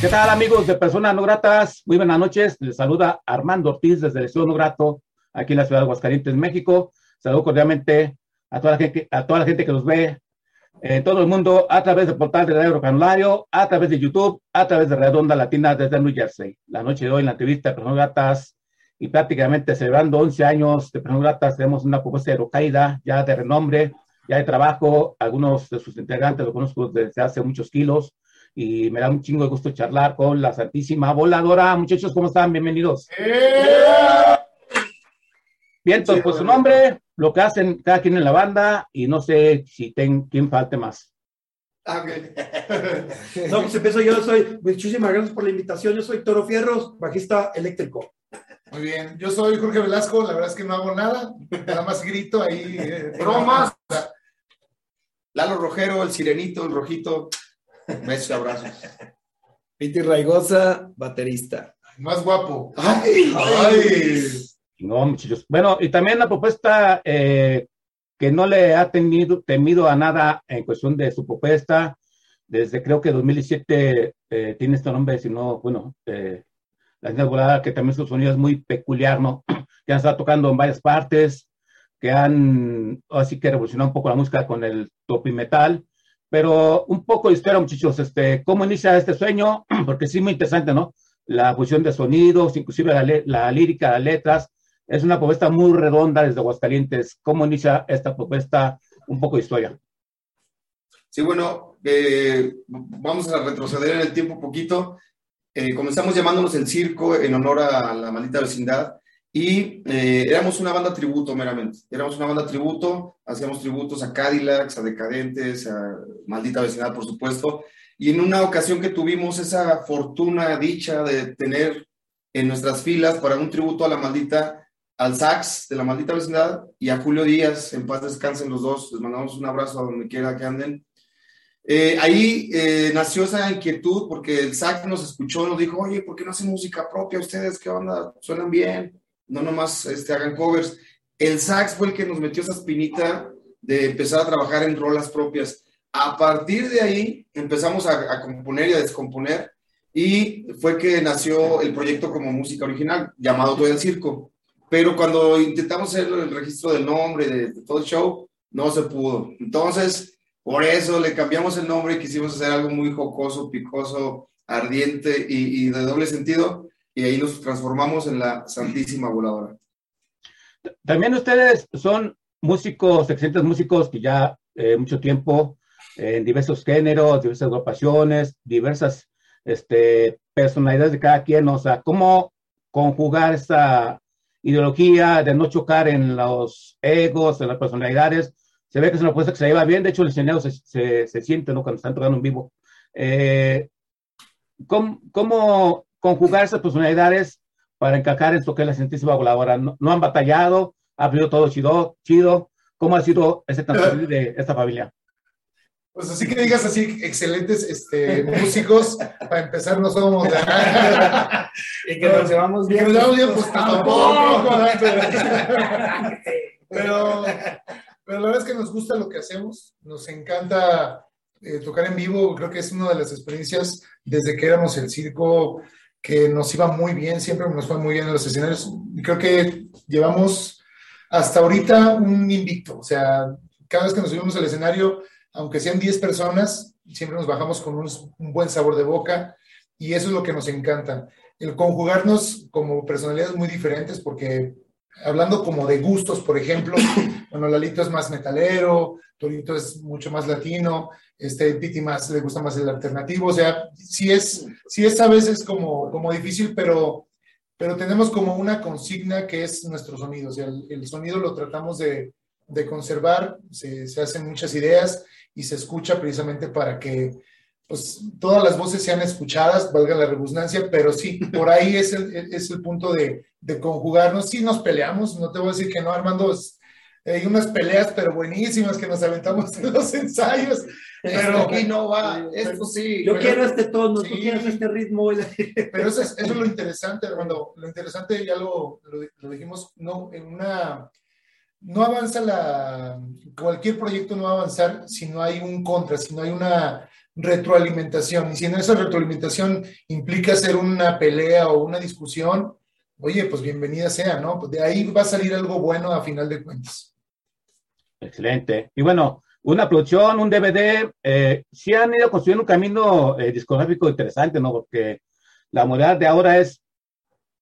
¿Qué tal amigos de Personas No Gratas? Muy buenas noches. Les saluda Armando Ortiz desde el Estudio No Grato, aquí en la ciudad de Aguascalientes, México. Saludo cordialmente a toda la gente, a toda la gente que nos ve en todo el mundo a través del portal de Radio Canulario, a través de YouTube, a través de Redonda Latina desde New Jersey. La noche de hoy en la entrevista de Personas Gratas y prácticamente celebrando 11 años de Personas Gratas, tenemos una propuesta de Rocaida ya de renombre, ya de trabajo. Algunos de sus integrantes los conozco desde hace muchos kilos y me da un chingo de gusto charlar con la Santísima Voladora. Muchachos, ¿cómo están? Bienvenidos. Bien, entonces, pues su nombre, lo que hacen cada quien en la banda y no sé si ten, quién falte más. Ah, ok. no, pues empiezo yo, soy, muchísimas gracias por la invitación, yo soy Toro Fierros, bajista eléctrico. Muy bien, yo soy Jorge Velasco, la verdad es que no hago nada, nada más grito ahí. eh, Bromas. Lalo Rojero, el sirenito, el rojito. Besos y abrazos. Piti Raigosa, baterista. Más guapo. Ay, Ay. No, muchachos. Bueno, y también la propuesta eh, que no le ha tenido, temido a nada en cuestión de su propuesta, desde creo que 2017 eh, tiene este nombre, si no, bueno, eh, la Niña Volada, que también su sonido es muy peculiar, ¿no? Que han estado tocando en varias partes, que han, así que revolucionado un poco la música con el topi metal, pero un poco de historia, muchachos, este, ¿cómo inicia este sueño? Porque sí, muy interesante, ¿no? La fusión de sonidos, inclusive la, la lírica, las letras, es una propuesta muy redonda desde Aguascalientes. ¿Cómo inicia esta propuesta? Un poco de historia. Sí, bueno, eh, vamos a retroceder en el tiempo un poquito. Eh, comenzamos llamándonos El Circo en honor a la maldita vecindad y eh, éramos una banda tributo meramente. Éramos una banda tributo, hacíamos tributos a Cadillacs, a Decadentes, a Maldita Vecindad, por supuesto. Y en una ocasión que tuvimos esa fortuna, dicha de tener en nuestras filas para un tributo a la maldita, al sax de la maldita vecindad y a Julio Díaz, en paz descansen los dos, les mandamos un abrazo a donde quiera que anden. Eh, ahí eh, nació esa inquietud porque el SAC nos escuchó, nos dijo, oye, ¿por qué no hacen música propia ustedes? ¿Qué onda? Suenan bien, no nomás este, hagan covers. El sax fue el que nos metió esa espinita de empezar a trabajar en rolas propias. A partir de ahí empezamos a, a componer y a descomponer y fue que nació el proyecto como música original, llamado Todo el Circo. Pero cuando intentamos hacer el registro del nombre, de, todo el show, no se pudo. Entonces, por eso le cambiamos el nombre y quisimos hacer algo muy jocoso, picoso, ardiente y, y de doble sentido. Y ahí nos transformamos en la Santísima Voladora. También ustedes son músicos, excelentes músicos que ya eh, mucho tiempo eh, en diversos géneros, diversas agrupaciones, diversas este, personalidades de cada quien. O sea, ¿cómo conjugar esa ideología de no chocar en los egos, en las personalidades? Se ve que es una propuesta que se lleva bien. De hecho, el escenario se, se, se siente ¿no? cuando están tocando en vivo. Eh, ¿cómo, ¿Cómo conjugar esas personalidades para encajar en lo que es la Santísima Voladora? No, no han batallado, ha sido todo chido, chido. ¿Cómo ha sido ese transcurrir de esta familia? Pues así que digas así, excelentes este, músicos. Para empezar, no somos. Y que nos llevamos Y que bien. nos llevamos bien, pues tampoco. ¿no? Pero, pero la verdad es que nos gusta lo que hacemos. Nos encanta eh, tocar en vivo. Creo que es una de las experiencias desde que éramos el circo que nos iba muy bien. Siempre nos fue muy bien en los escenarios. Creo que llevamos hasta ahorita un invicto. O sea, cada vez que nos subimos al escenario, aunque sean 10 personas, siempre nos bajamos con un buen sabor de boca. Y eso es lo que nos encanta. El conjugarnos como personalidades muy diferentes, porque hablando como de gustos, por ejemplo, bueno, Lalito es más metalero, Torito es mucho más latino, este Piti más le gusta más el alternativo, o sea, sí es, sí es a veces como, como difícil, pero, pero tenemos como una consigna que es nuestro sonido, o sea, el, el sonido lo tratamos de, de conservar, se, se hacen muchas ideas y se escucha precisamente para que pues, todas las voces sean escuchadas, valga la redundancia, pero sí, por ahí es el, es el punto de, de conjugarnos. Sí nos peleamos, no te voy a decir que no, Armando, hay unas peleas, pero buenísimas que nos aventamos en los ensayos. Pero aquí no va, esto sí. Yo quiero este tono, tú quieres este ritmo. Pero eso es, eso es lo interesante, Armando. Lo interesante, ya lo, lo, dijimos, no, en una, no avanza la, cualquier proyecto no va a avanzar si no hay un contra, si no hay una retroalimentación. Y si en esa retroalimentación implica hacer una pelea o una discusión, oye, pues bienvenida sea, ¿no? De ahí va a salir algo bueno a final de cuentas. Excelente. Y bueno, una producción, un DVD, eh, sí han ido construyendo un camino eh, discográfico interesante, ¿no? Porque la modalidad de ahora es,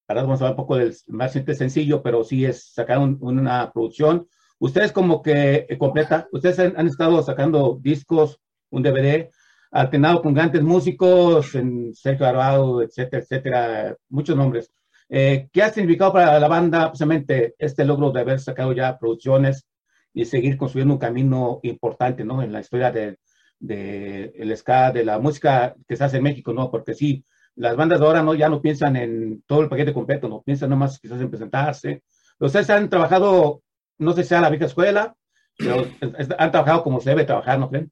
ahora vamos a hablar un poco del más sencillo, pero sí es sacar una producción. Ustedes como que eh, completa, ustedes han, estado sacando discos, un DVD, alternado con grandes músicos, en Sergio Arvado, etcétera, etcétera, muchos nombres. Eh, ¿Qué ha significado para la banda precisamente este logro de haber sacado ya producciones y seguir construyendo un camino importante, ¿no? En la historia del de, el ska, de la música que se hace en México, ¿no? Porque sí, las bandas de ahora no, ya no piensan en todo el paquete completo, no piensan nomás quizás en presentarse. Ustedes han trabajado, no sé si sea la vieja escuela, pero han trabajado como se debe trabajar, ¿no creen?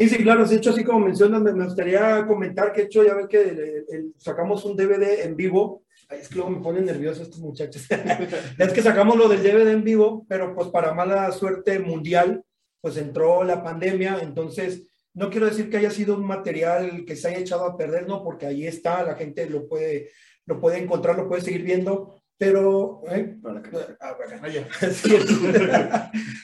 Sí, sí, claro. De hecho, así como mencionas, me, gustaría comentar que, hecho, ya ven que sacamos un DVD en vivo. es que luego me ponen nerviosos estos muchachos. es que sacamos lo del DVD en vivo, pero pues para mala suerte mundial, pues entró la pandemia. Entonces, no quiero decir que haya sido un material que se haya echado a perder, no, porque ahí está, la gente lo puede, lo puede encontrar, lo puede seguir viendo pero ¿eh? ah, entonces,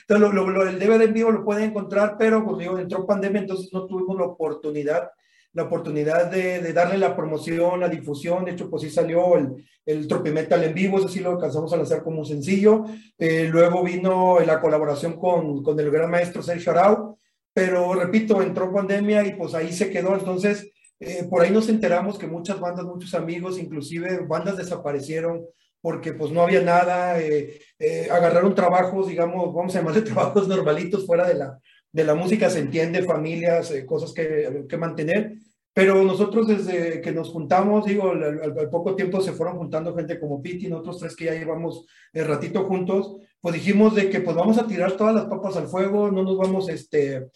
lo, lo, el DVD en vivo lo pueden encontrar, pero pues digo, entró pandemia, entonces no tuvimos la oportunidad, la oportunidad de, de, darle la promoción, la difusión, de hecho pues sí salió el, el Tropimetal en vivo, eso sí lo alcanzamos a lanzar como un sencillo, eh, luego vino la colaboración con, con el gran maestro Sergio Arau, pero repito, entró pandemia y pues ahí se quedó, entonces eh, por ahí nos enteramos que muchas bandas, muchos amigos, inclusive bandas desaparecieron, porque pues no había nada, eh, eh, agarraron trabajos, digamos, vamos a llamarle trabajos normalitos fuera de la, de la música, se entiende, familias, eh, cosas que, que, mantener, pero nosotros desde que nos juntamos, digo, al, poco tiempo se fueron juntando gente como Piti, nosotros tres que ya llevamos el ratito juntos, pues dijimos de que pues vamos a tirar todas las papas al fuego, no nos vamos, este,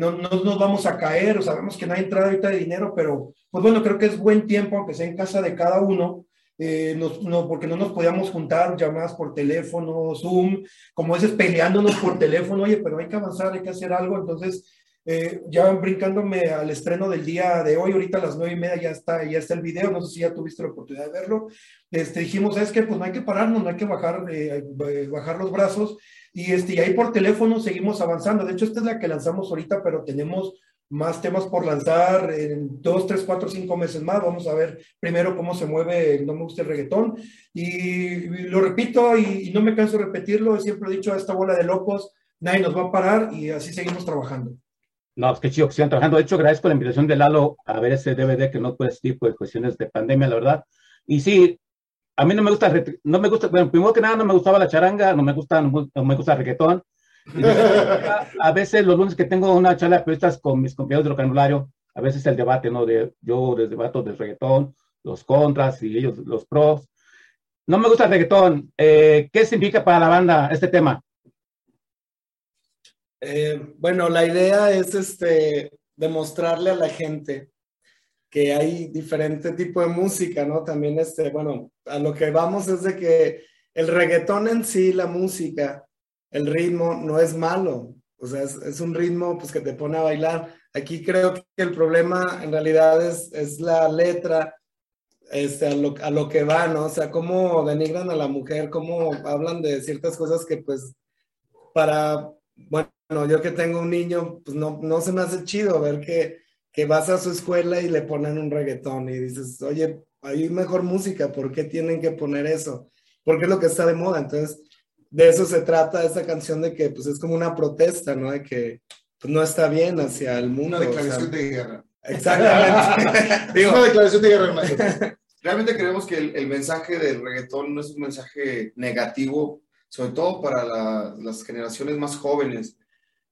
no, no, nos vamos a caer, sabemos que no hay entrada ahorita de dinero, pero pues bueno, creo que es buen tiempo, aunque sea en casa de cada uno, eh, no, porque no nos podíamos juntar llamadas por teléfono, Zoom, como dices, peleándonos por teléfono, oye, pero hay que avanzar, hay que hacer algo, entonces eh, ya brincándome al estreno del día de hoy, ahorita a las nueve y media ya está, ya está el video, no sé si ya tuviste la oportunidad de verlo, este, dijimos, es que pues no hay que pararnos, no hay que bajar, eh, bajar los brazos, y, este, y ahí por teléfono seguimos avanzando, de hecho esta es la que lanzamos ahorita, pero tenemos más temas por lanzar en dos, tres, cuatro, cinco meses más. Vamos a ver primero cómo se mueve No Me Gusta el Reggaetón. Y, lo repito y, no me canso de repetirlo, siempre he dicho a esta bola de locos, nadie nos va a parar y así seguimos trabajando. No, es que chido que sigan trabajando. De hecho, agradezco la invitación de Lalo a ver ese DVD que no puede ser por cuestiones de pandemia, la verdad. Y sí, a mí no me gusta, no me gusta, bueno, primero que nada no me gustaba la charanga, no me gusta, no me gusta el reggaetón a veces los lunes que tengo una charla de periodistas con mis compañeros de vocabulario, a veces el debate, ¿no? De, yo les debato del reggaetón, los contras y ellos los pros. No me gusta el reggaetón. Eh, ¿Qué significa para la banda este tema? Eh, bueno, la idea es este, demostrarle a la gente que hay diferente tipo de música, ¿no? También, este, bueno, a lo que vamos es de que el reggaetón en sí, la música, el ritmo no es malo, o sea, es, un ritmo pues, que te pone a bailar. Aquí creo que el problema en realidad es, es la letra, este, a, lo, a, lo, que va, ¿no? O sea, cómo denigran a la mujer, cómo hablan de ciertas cosas que pues para, bueno, yo que tengo un niño, pues no, no se me hace chido ver que, que vas a su escuela y le ponen un reggaetón y dices, oye, hay mejor música, ¿por qué tienen que poner eso? Porque es lo que está de moda. Entonces, de eso se trata esta canción, de que pues es como una protesta, ¿no? De que pues, no está bien hacia el mundo. Una declaración de guerra. Exactamente. una declaración de guerra. Realmente creemos que el, mensaje del reggaetón no es un mensaje negativo, sobre todo para las generaciones más jóvenes.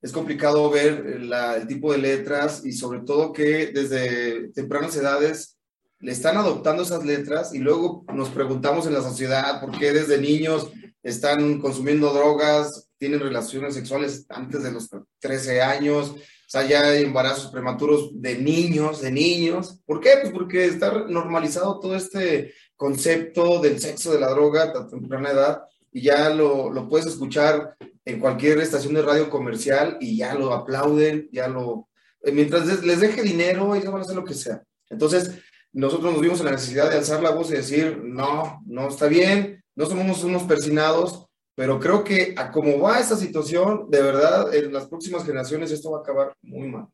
es complicado ver la, el tipo de letras y sobre todo que desde tempranas edades le están adoptando esas letras y luego nos preguntamos en la sociedad por qué desde niños están consumiendo drogas, tienen relaciones sexuales antes de los 13 años, o sea, ya hay embarazos prematuros de niños, de niños. ¿Por qué? Pues porque está normalizado todo este concepto del sexo, de la droga a temprana edad y ya lo, lo puedes escuchar en cualquier estación de radio comercial y ya lo aplauden, ya lo... Mientras les deje dinero, ellos van a hacer lo que sea. Entonces, nosotros nos vimos en la necesidad de alzar la voz y decir, no, no está bien, no somos unos persinados, pero creo que a cómo va esta situación, de verdad, en las próximas generaciones esto va a acabar muy mal.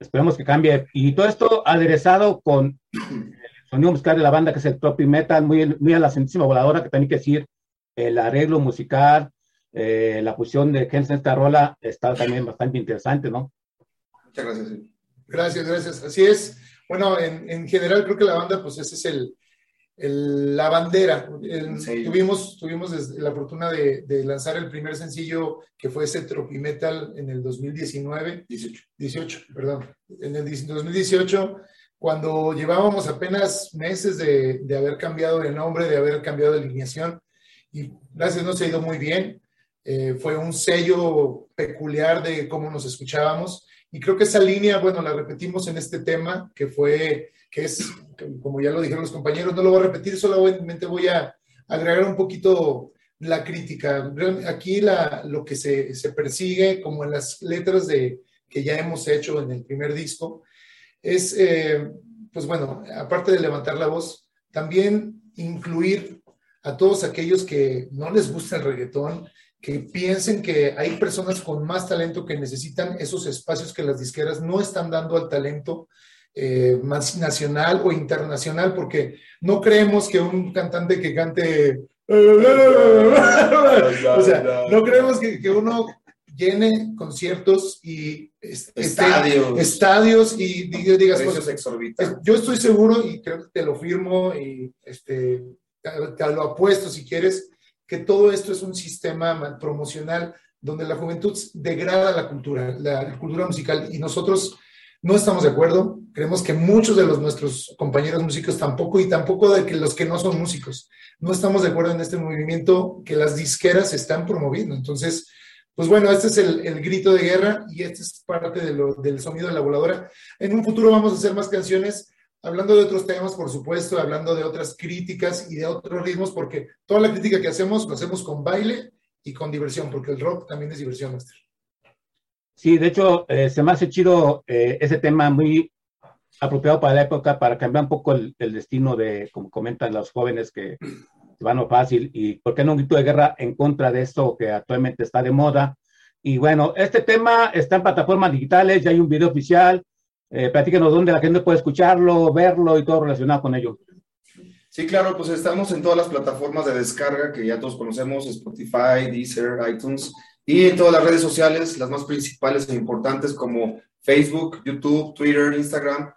Esperemos que cambie. Y todo esto aderezado con el sonido musical de la banda, que es el Tropi Metal, muy, muy a la sentísima voladora, que también que decir, el arreglo musical, eh, la fusión de Gens en esta rola está también bastante interesante, ¿no? Muchas gracias. Gracias, gracias. Así es. Bueno, en, en, general creo que la banda, pues ese es el, el la bandera. El. Tuvimos, tuvimos la fortuna de, de, lanzar el primer sencillo que fue ese Tropimetal en el 2019. 18. 18, perdón. En el 2018, cuando llevábamos apenas meses de, de haber cambiado de nombre, de haber cambiado de alineación, y gracias, nos ha ido muy bien. Eh, fue un sello peculiar de cómo nos escuchábamos y creo que esa línea, bueno, la repetimos en este tema, que fue, que es, como ya lo dijeron los compañeros, no lo voy a repetir, solamente voy a agregar un poquito la crítica. Aquí la, lo que se, se persigue, como en las letras de, que ya hemos hecho en el primer disco, es, eh, pues bueno, aparte de levantar la voz, también incluir a todos aquellos que no les gusta el reggaetón, que piensen que hay personas con más talento que necesitan esos espacios que las disqueras no están dando al talento eh, más nacional o internacional, porque no creemos que un cantante que cante... o sea, no creemos que, que uno llene conciertos y estadios, estadios y digas cosas exorbitantes. Yo estoy seguro y creo que te lo firmo y este, te, te lo apuesto si quieres, que todo esto es un sistema promocional donde la juventud degrada la cultura, la cultura musical, y nosotros no estamos de acuerdo. Creemos que muchos de los, nuestros compañeros músicos tampoco, y tampoco de que los que no son músicos, no estamos de acuerdo en este movimiento que las disqueras están promoviendo. Entonces, pues bueno, este es el, el grito de guerra y este es parte de del sonido de la voladora. En un futuro vamos a hacer más canciones hablando de otros temas, por supuesto, hablando de otras críticas y de otros ritmos, porque toda la crítica que hacemos lo hacemos con baile y con diversión, porque el rock también es diversión, Master. Sí, de hecho, eh, se me hace chido eh, ese tema muy apropiado para la época, para cambiar un poco el, el, destino de, como comentan los jóvenes, que van a fácil, y por qué no un grito de guerra en contra de esto que actualmente está de moda. Y bueno, este tema está en plataformas digitales, ya hay un video oficial, eh, platícanos dónde la gente puede escucharlo, verlo y todo relacionado con ello. Sí, claro, pues estamos en todas las plataformas de descarga que ya todos conocemos, Spotify, Deezer, iTunes, y en todas las redes sociales, las más principales e importantes como Facebook, YouTube, Twitter, Instagram,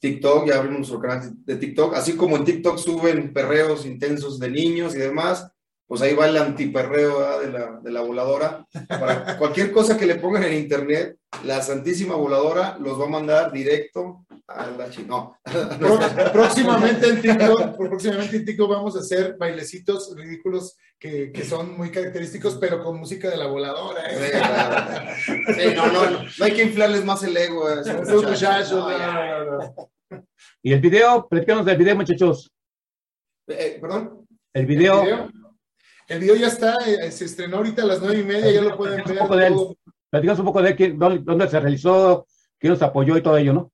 TikTok, ya abrimos nuestro canal de TikTok, así como en TikTok suben perreos intensos de niños y demás, pues ahí va el antiperreo de la, de la voladora. Para cualquier cosa que le pongan en internet, la Santísima Voladora los va a mandar directo a la chino. próximamente en TikTok, próximamente en TikTok vamos a hacer bailecitos ridículos que, que, son muy característicos, pero con música de la voladora. ¿eh? Sí, claro. sí, no, no, no, hay que inflarles más el ego. No, y el video, platicamos del video, muchachos. Eh, ¿Perdón? El video. ¿El video? El video ya está, eh, se estrenó ahorita a las nueve y media, ya lo pueden ver. Un poco de él. Platicamos un poco de quién, dónde, dónde, se realizó, quién nos apoyó y todo ello, ¿no?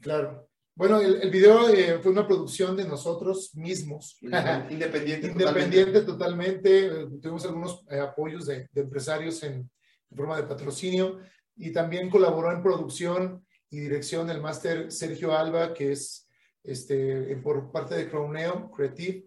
Claro. Bueno, el, el video eh, fue una producción de nosotros mismos. Independiente. Independiente totalmente. totalmente. Tuvimos algunos eh, apoyos de, de empresarios en, en, forma de patrocinio y también colaboró en producción y dirección el máster Sergio Alba, que es este, por parte de Crowneo Creative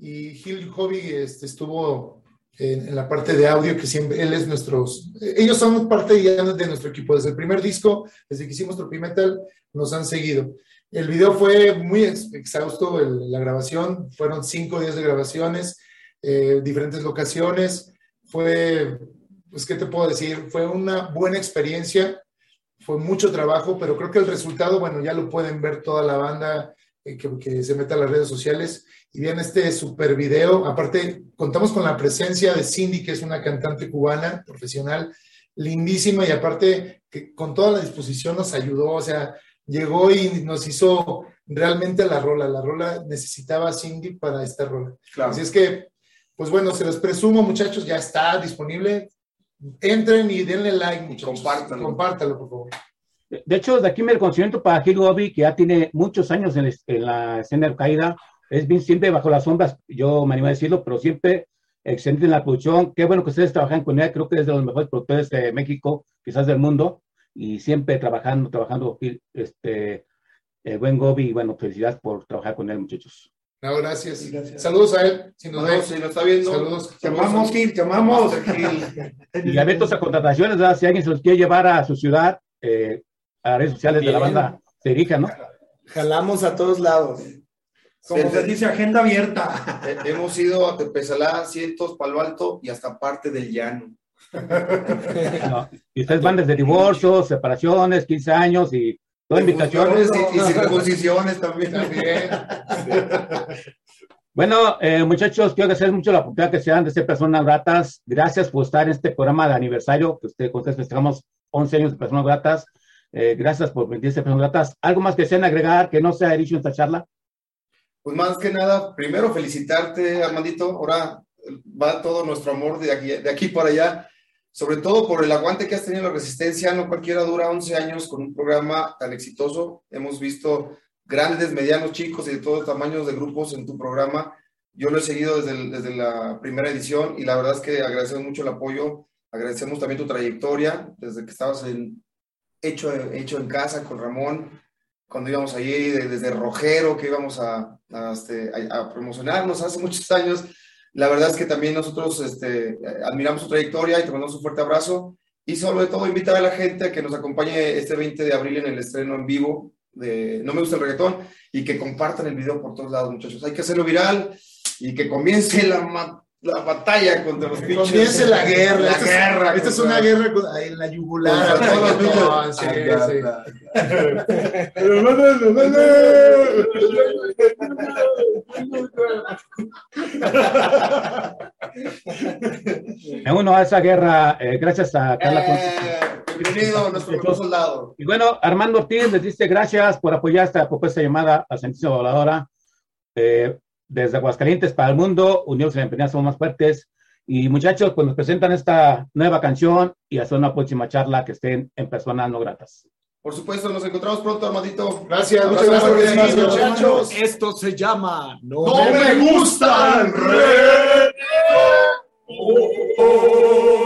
y Gil Hobby este, estuvo en, en, la parte de audio, que siempre, él es nuestros, ellos son parte ya de nuestro equipo, desde el primer disco, desde que hicimos Tropimetal, nos han seguido. El video fue muy exhausto, el, la grabación, fueron cinco días de grabaciones, eh, diferentes locaciones, fue pues, ¿qué te puedo decir? Fue una buena experiencia, fue mucho trabajo, pero creo que el resultado, bueno, ya lo pueden ver toda la banda que, que, se meta a las redes sociales y vean este super video. Aparte, contamos con la presencia de Cindy, que es una cantante cubana profesional, lindísima y aparte que con toda la disposición nos ayudó, o sea, llegó y nos hizo realmente la rola. La rola necesitaba a Cindy para esta rola. Claro. Así es que, pues bueno, se los presumo, muchachos, ya está disponible. Entren y denle like, muchachos. Compártanlo. Compártalo, por favor. De hecho, de aquí me reconocimiento para Gil Bobby, que ya tiene muchos años en, en la escena de caída. Es bien siempre bajo las sombras, yo me animo a decirlo, pero siempre excelente en la producción. Qué bueno que ustedes trabajan con ella, creo que es de los mejores productores de México, quizás del mundo, y siempre trabajando, trabajando, este, el buen Gobi, bueno, felicidades por trabajar con él, muchachos. No, gracias. gracias. Saludos a él. Si nos, no, si nos está viendo. Saludos. Te amamos, Gil, te amamos. y abiertos a contrataciones, ¿verdad? si alguien se los quiere llevar a su ciudad, eh, a redes sociales Bien. de la banda, se dirija, ¿no? Jalamos a todos lados. Como se dice, agenda abierta. Hemos ido a Tepezalá, Cientos, Palo Alto y hasta parte del llano. No, y ustedes van desde divorcios, separaciones, 15 años y toda invitaciones. Y, y circuncisiones también. también. Bueno, eh, muchachos, quiero agradecer mucho la oportunidad que se dan de ser personas gratas. Gracias por estar en este programa de aniversario, que usted, con ustedes festejamos 11 años de personas gratas. Eh, gracias por personas gratas. ¿Algo más que sean agregar que no sea dicho en esta charla? Pues más que nada, primero felicitarte, Armandito. Ahora va todo nuestro amor de aquí, de aquí para allá, sobre todo por el aguante que has tenido la resistencia. No cualquiera dura 11 años con un programa tan exitoso. Hemos visto grandes, medianos, chicos y de todos tamaños de grupos en tu programa. Yo lo he seguido desde, el, desde la primera edición y la verdad es que agradecemos mucho el apoyo. Agradecemos también tu trayectoria desde que estabas en, hecho, hecho en casa con Ramón cuando íbamos allí desde Rojero, que íbamos a, a, este, promocionarnos hace muchos años. La verdad es que también nosotros este, admiramos su trayectoria y te mandamos un fuerte abrazo. Y sobre todo invitar a la gente a que nos acompañe este 20 de abril en el estreno en vivo de No me gusta el reggaetón y que compartan el video por todos lados, muchachos. Hay que hacerlo viral y que comience la, la batalla contra los pinches. Comience la guerra. La esta guerra. Es, esta es una guerra con, en la yugular. Todos los pinches. Sí, Me uno a esa guerra eh, gracias a Carla. Eh, bienvenido, nuestro mejor soldado. Y bueno, Armando Ortiz les dice gracias por apoyar esta propuesta llamada a Santísima Voladora. Eh, desde Aguascalientes para el mundo, unidos en emprendedores somos más fuertes. Y muchachos, pues nos presentan esta nueva canción y hasta una próxima charla que estén en personas no gratas. Por supuesto, nos encontramos pronto, Armadito. Gracias, muchas gracias por venir, muchachos. Esto se llama No, no me gusta el reggaetón. sobre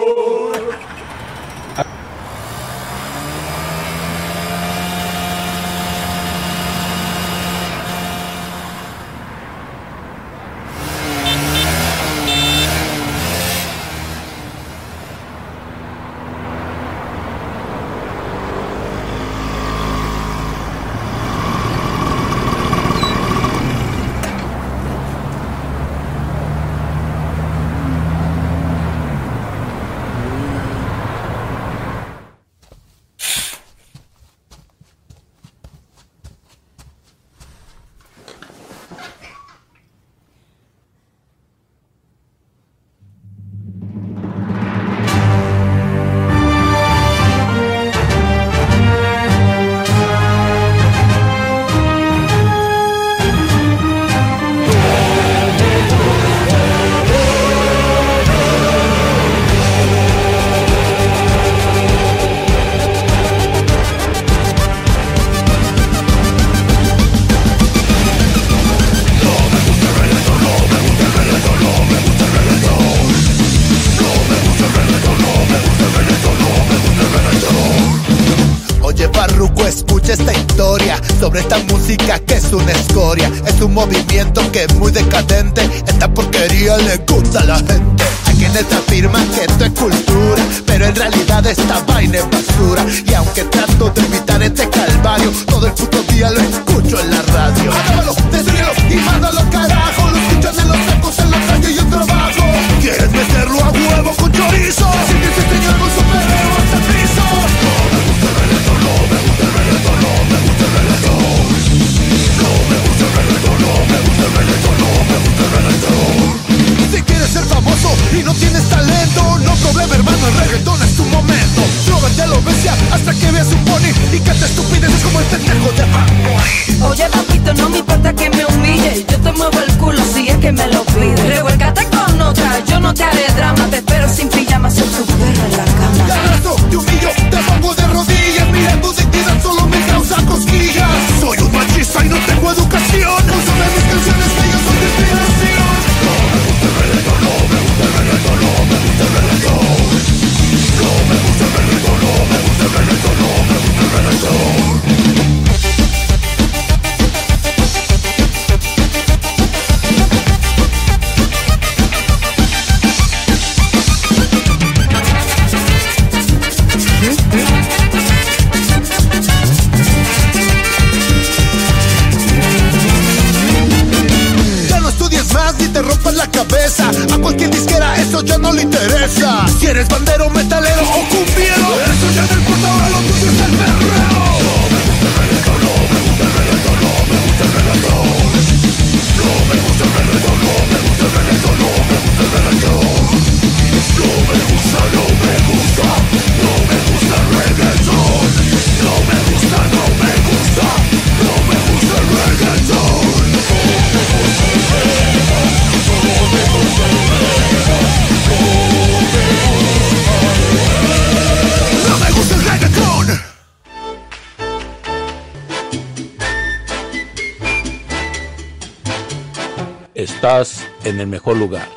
Estás en el mejor lugar.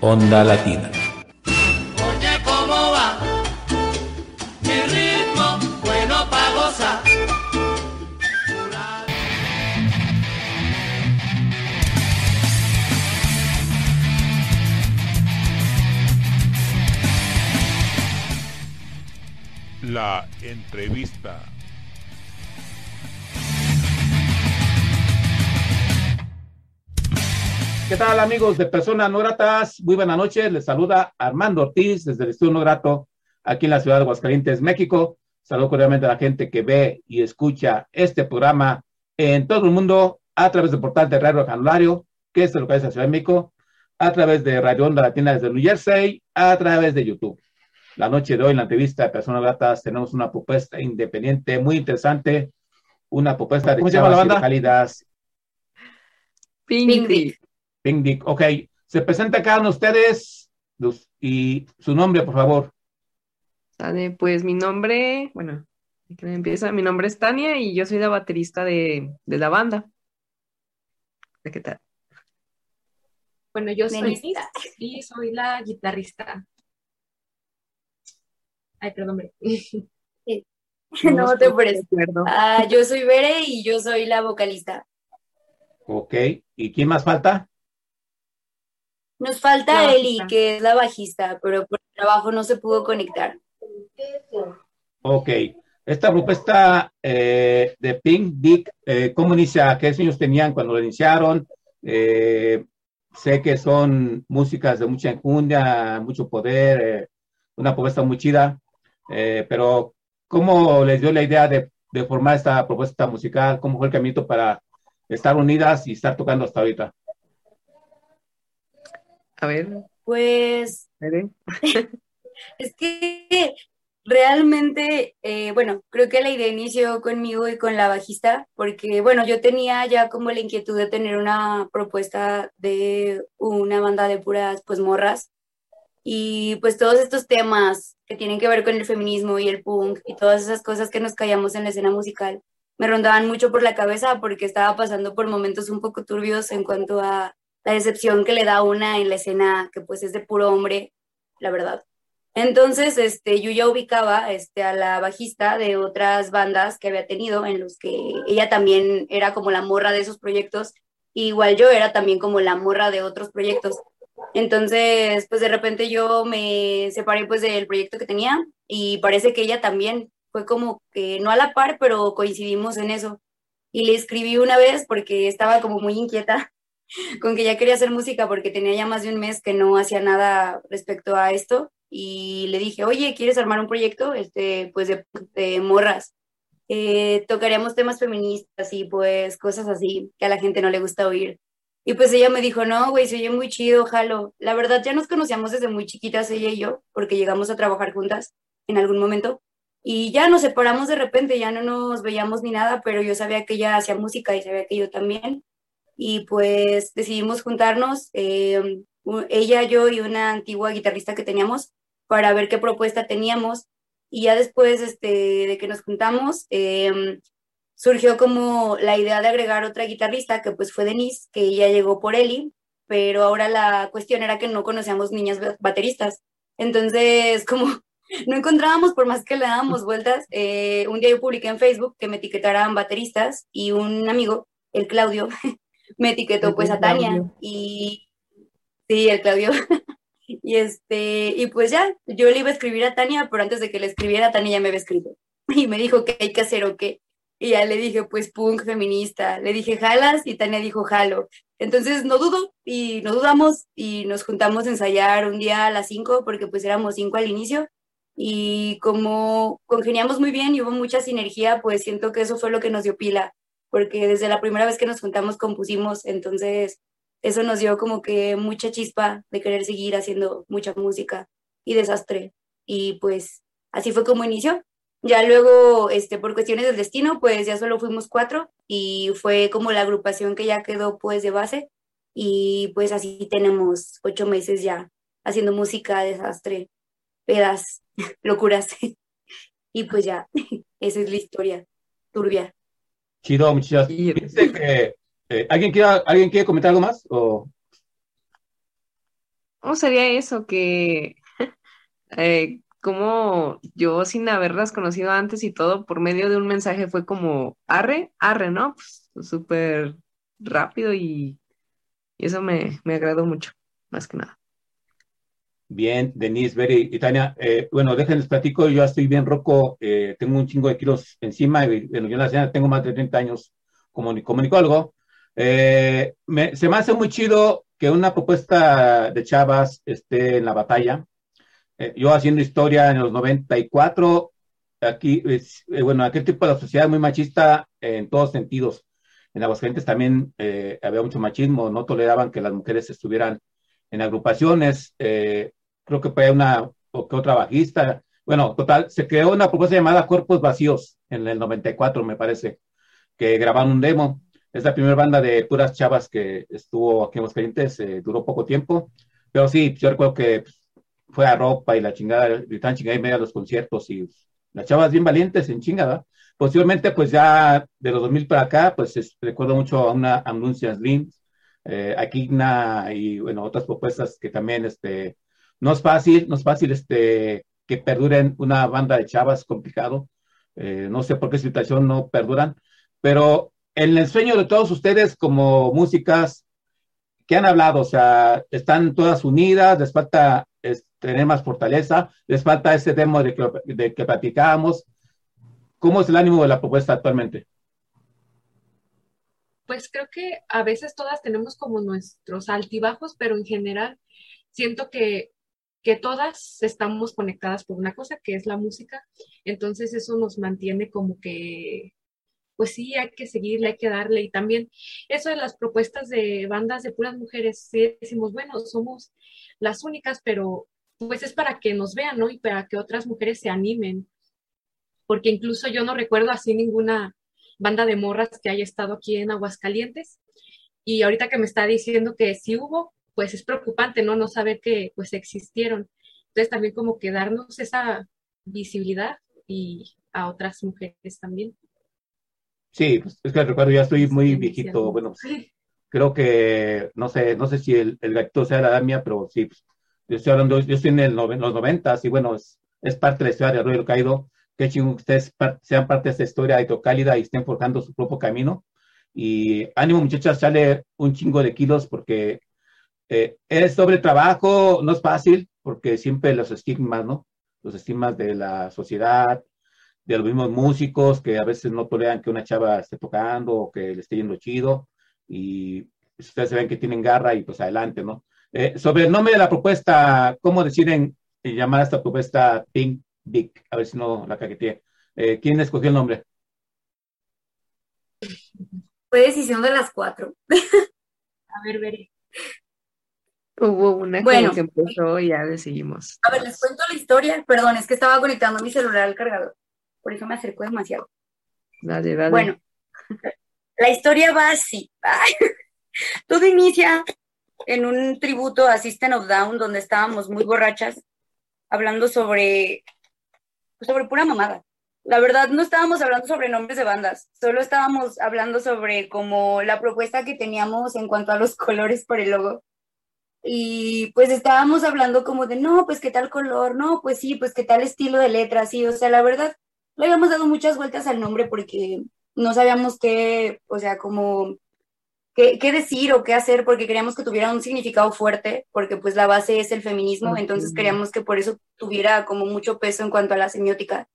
Onda Latina. Oye, ¿cómo va? Mi ritmo, bueno pa' gozar. La entrevista. ¿Qué tal amigos de Personas No Gratas? Muy buenas noches, les saluda Armando Ortiz desde el Estudio No Grato, aquí en la ciudad de Aguascalientes, México. Saludo cordialmente a la gente que ve y escucha este programa en todo el mundo a través del portal de Radio Canulario, que se localiza en Ciudad de México, a través de Radio Onda Latina desde New Jersey, a través de YouTube. La noche de hoy en la entrevista de Personas Gratas tenemos una propuesta independiente muy interesante, una propuesta de ¿Cómo se llama la chavas banda? cálidas Pink Dick. Pink Dick. Ok, se presenta cada uno de ustedes y su nombre, por favor. Sale, pues mi nombre, bueno, ¿qué empieza? Mi nombre es Tania y yo soy la baterista de, de la banda. ¿De qué tal? Bueno, yo soy. Liz y soy la guitarrista. Ay, perdón, Bere. No te preocupes. Ah, yo soy Bere y yo soy la vocalista. Ok, ¿y quién más falta? Nos falta Eli, que es la bajista, pero por trabajo no se pudo conectar. Ok, esta propuesta eh, de Pink Dick, eh, ¿cómo inicia? ¿Qué sueños tenían cuando lo iniciaron? Eh, sé que son músicas de mucha enjundia, mucho poder, eh, una propuesta muy chida, eh, pero ¿cómo les dio la idea de, de formar esta propuesta musical? ¿Cómo fue el camino para estar unidas y estar tocando hasta ahorita? A ver, Pues es que realmente, eh, bueno, creo que la idea inició conmigo y con la bajista, porque, bueno, yo tenía ya como la inquietud de tener una propuesta de una banda de puras, pues, morras. Y pues todos estos temas que tienen que ver con el feminismo y el punk y todas esas cosas que nos callamos en la escena musical me rondaban mucho por la cabeza porque estaba pasando por momentos un poco turbios en cuanto a la decepción que le da una en la escena que pues es de puro hombre, la verdad. Entonces, este, yo ya ubicaba este, a la bajista de otras bandas que había tenido en los que ella también era como la morra de esos proyectos, igual yo era también como la morra de otros proyectos. Entonces, pues de repente yo me separé pues del proyecto que tenía y parece que ella también fue como que no a la par, pero coincidimos en eso. Y le escribí una vez porque estaba como muy inquieta con que ya quería hacer música porque tenía ya más de un mes que no hacía nada respecto a esto y le dije, oye, ¿quieres armar un proyecto? Este, pues de, de morras. Eh, tocaríamos temas feministas y pues cosas así que a la gente no le gusta oír. Y pues ella me dijo, no, güey, se oye muy chido, jalo. La verdad, ya nos conocíamos desde muy chiquitas, ella y yo, porque llegamos a trabajar juntas en algún momento. Y ya nos separamos de repente, ya no nos veíamos ni nada, pero yo sabía que ella hacía música y sabía que yo también. Y pues decidimos juntarnos, eh, ella, yo y una antigua guitarrista que teníamos, para ver qué propuesta teníamos. Y ya después este, de que nos juntamos, em, surgió como la idea de agregar otra guitarrista, que pues fue Denise, que ella llegó por Eli, pero ahora la cuestión era que no conocíamos niñas ba- bateristas. Entonces, como no encontrábamos por más que le dábamos vueltas, eh, un día yo publiqué en Facebook que me etiquetaran bateristas y un amigo, el Claudio, me etiquetó El pues a Tania Claudio. y sí, el Claudio. Y este, y pues ya, yo le iba a escribir a Tania, pero antes de que le escribiera, Tania ya me había escrito. Y me dijo qué hay que hacer o qué. Y ya le dije, pues punk feminista. Le dije, jalas, y Tania dijo, jalo. Entonces no dudo y no dudamos y nos juntamos a ensayar un día a las 5 porque pues éramos 5 al inicio y como congeniamos muy bien y hubo mucha sinergia, pues siento que eso fue lo que nos dio pila, porque desde la primera vez que nos juntamos compusimos, entonces eso nos dio como que mucha chispa de querer seguir haciendo mucha música y desastre. Y pues así fue como inició. Ya luego, este, por cuestiones del destino, pues ya solo fuimos cuatro y fue como la agrupación que ya quedó pues de base y pues así tenemos ocho meses ya haciendo música, desastre, pedas, locuras. y pues ya, esa es la historia turbia. Chido, muchachos. Que, eh, ¿alguien, quiere, ¿Alguien quiere comentar algo más? O... ¿Cómo sería eso? Que eh, como yo sin haberlas conocido antes y todo, por medio de un mensaje fue como arre, arre, ¿no? Pues súper rápido y, y eso me, me agradó mucho, más que nada. Bien, Denise, Beri y Tania. Eh, bueno, déjenles platico, yo estoy bien roco, eh, tengo un chingo de kilos encima, y bueno, yo la tengo más de 30 años como comunicólogo. Eh, me, se me hace muy chido que una propuesta de chavas esté en la batalla. Eh, yo haciendo historia en los 94, aquí, eh, bueno, aquel tipo de sociedad muy machista en todos sentidos. En Aguascalientes también había mucho machismo, no toleraban que las mujeres estuvieran en agrupaciones. Creo que fue una o que otra bajista. Bueno, total, se creó una propuesta llamada Cuerpos Vacíos en el 94, me parece, que grabaron un demo. Es la primera banda de puras chavas que estuvo aquí en Aguascalientes, duró poco tiempo, pero sí, yo recuerdo que pues, fue a ropa y la chingada, gritaban chingada y media a los conciertos y las chavas bien valientes en chingada. Posiblemente, pues ya de los 2000 para acá, pues es, recuerdo mucho a una Anuncia Slim, eh, a Kigna y bueno, otras propuestas que también, este, no es fácil, no es fácil, este, que perduren una banda de chavas, complicado. Eh, no sé por qué situación no perduran, pero en el sueño de todos ustedes como músicas, que han hablado? O sea, están todas unidas, les falta tener más fortaleza, les falta ese demo de que, de que platicábamos. ¿Cómo es el ánimo de la propuesta actualmente? Pues creo que a veces todas tenemos como nuestros altibajos, pero en general siento que, que todas estamos conectadas por una cosa, que es la música. Entonces eso nos mantiene como que pues sí, hay que seguirle, hay que darle. Y también eso de las propuestas de bandas de puras mujeres, sí decimos, bueno, somos las únicas, pero pues es para que nos vean, ¿no? Y para que otras mujeres se animen. Porque incluso yo no recuerdo así ninguna banda de morras que haya estado aquí en Aguascalientes. Y ahorita que me está diciendo que sí hubo, pues es preocupante, ¿no? No saber que pues existieron. Entonces también como que darnos esa visibilidad y a otras mujeres también. Sí, pues es que recuerdo, ya estoy muy viejito, bueno, creo que, no sé, no sé si el, el gatito sea la edad mía, pero sí, pues, yo estoy hablando, yo estoy en el los noventas y bueno, es, es, parte de la historia de Arroyo Caído, que ustedes sean parte de esta historia hidrocálida y estén forjando su propio camino. Y ánimo muchachas, sale un chingo de kilos porque eh, es sobre trabajo, no es fácil, porque siempre los estigmas, ¿no? Los estigmas de la sociedad, de los mismos músicos que a veces no toleran que una chava esté tocando o que le esté yendo chido y ustedes se ven que tienen garra y pues adelante, ¿no? Eh, sobre el nombre de la propuesta, ¿cómo deciden llamar a esta propuesta Pink Dick? A ver si no la caqueteé. Eh, ¿Quién escogió el nombre? Fue decisión de las cuatro. a ver, veré. Hubo una bueno, que empezó y ya decidimos. A ver, les cuento la historia. Perdón, es que estaba conectando mi celular al cargador. Por eso me acerco demasiado. Dale, dale. Bueno, la historia va así. Todo inicia en un tributo a System of Down, donde estábamos muy borrachas, hablando sobre, sobre pura mamada. La verdad, no estábamos hablando sobre nombres de bandas, solo estábamos hablando sobre como la propuesta que teníamos en cuanto a los colores por el logo. Y pues estábamos hablando como de, no, pues qué tal color, no, pues sí, pues qué tal estilo de letra, sí, o sea, la verdad, le habíamos dado muchas vueltas al nombre porque no sabíamos qué, o sea, como qué, qué, decir o qué hacer porque queríamos que tuviera un significado fuerte, porque pues la base es el feminismo, entonces queríamos que por eso tuviera como mucho peso en cuanto a la semiótica.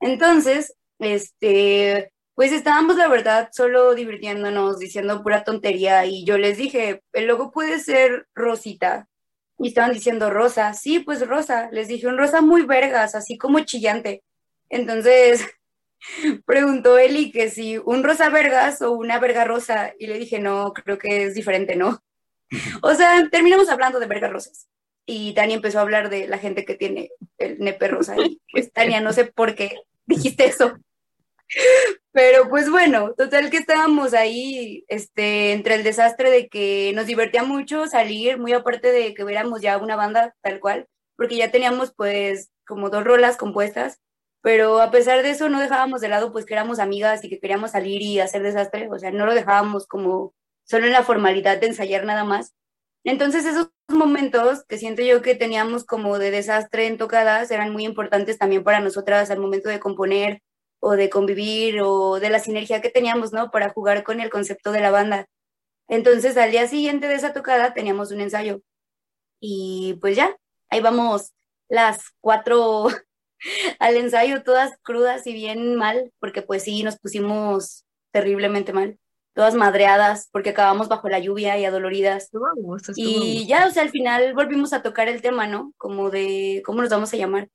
Entonces, este, Pues estábamos, la verdad, solo divirtiéndonos, diciendo pura tontería y yo les dije, el logo puede ser rosita. Y estaban diciendo rosa, sí, pues rosa. Les dije un rosa muy vergas, así como chillante. Entonces preguntó Eli que si un rosa vergas o una verga rosa. Y le dije, no, creo que es diferente, ¿no? O sea, terminamos hablando de vergas rosas. Y Tania empezó a hablar de la gente que tiene el nepe rosa. Y pues Tania, no sé por qué dijiste eso. Pero pues bueno, total que estábamos ahí, este, entre el desastre de que nos divertía mucho salir, muy aparte de que viéramos ya una banda tal cual, porque ya teníamos pues como dos rolas compuestas, pero a pesar de eso no dejábamos de lado pues que éramos amigas y que queríamos salir y hacer desastre, o sea, no lo dejábamos como solo en la formalidad de ensayar nada más. Entonces esos momentos que siento yo que teníamos como de desastre en tocadas eran muy importantes también para nosotras al momento de componer o de convivir o de la sinergia que teníamos, ¿no? Para jugar con el concepto de la banda. Entonces al día siguiente de esa tocada teníamos un ensayo y pues ya, ahí vamos las cuatro al ensayo todas crudas y bien mal, porque pues sí, nos pusimos terriblemente mal todas madreadas porque acabamos bajo la lluvia y adoloridas. Y ya, o sea, al final volvimos a tocar el tema, ¿no? Como de cómo nos vamos a llamar.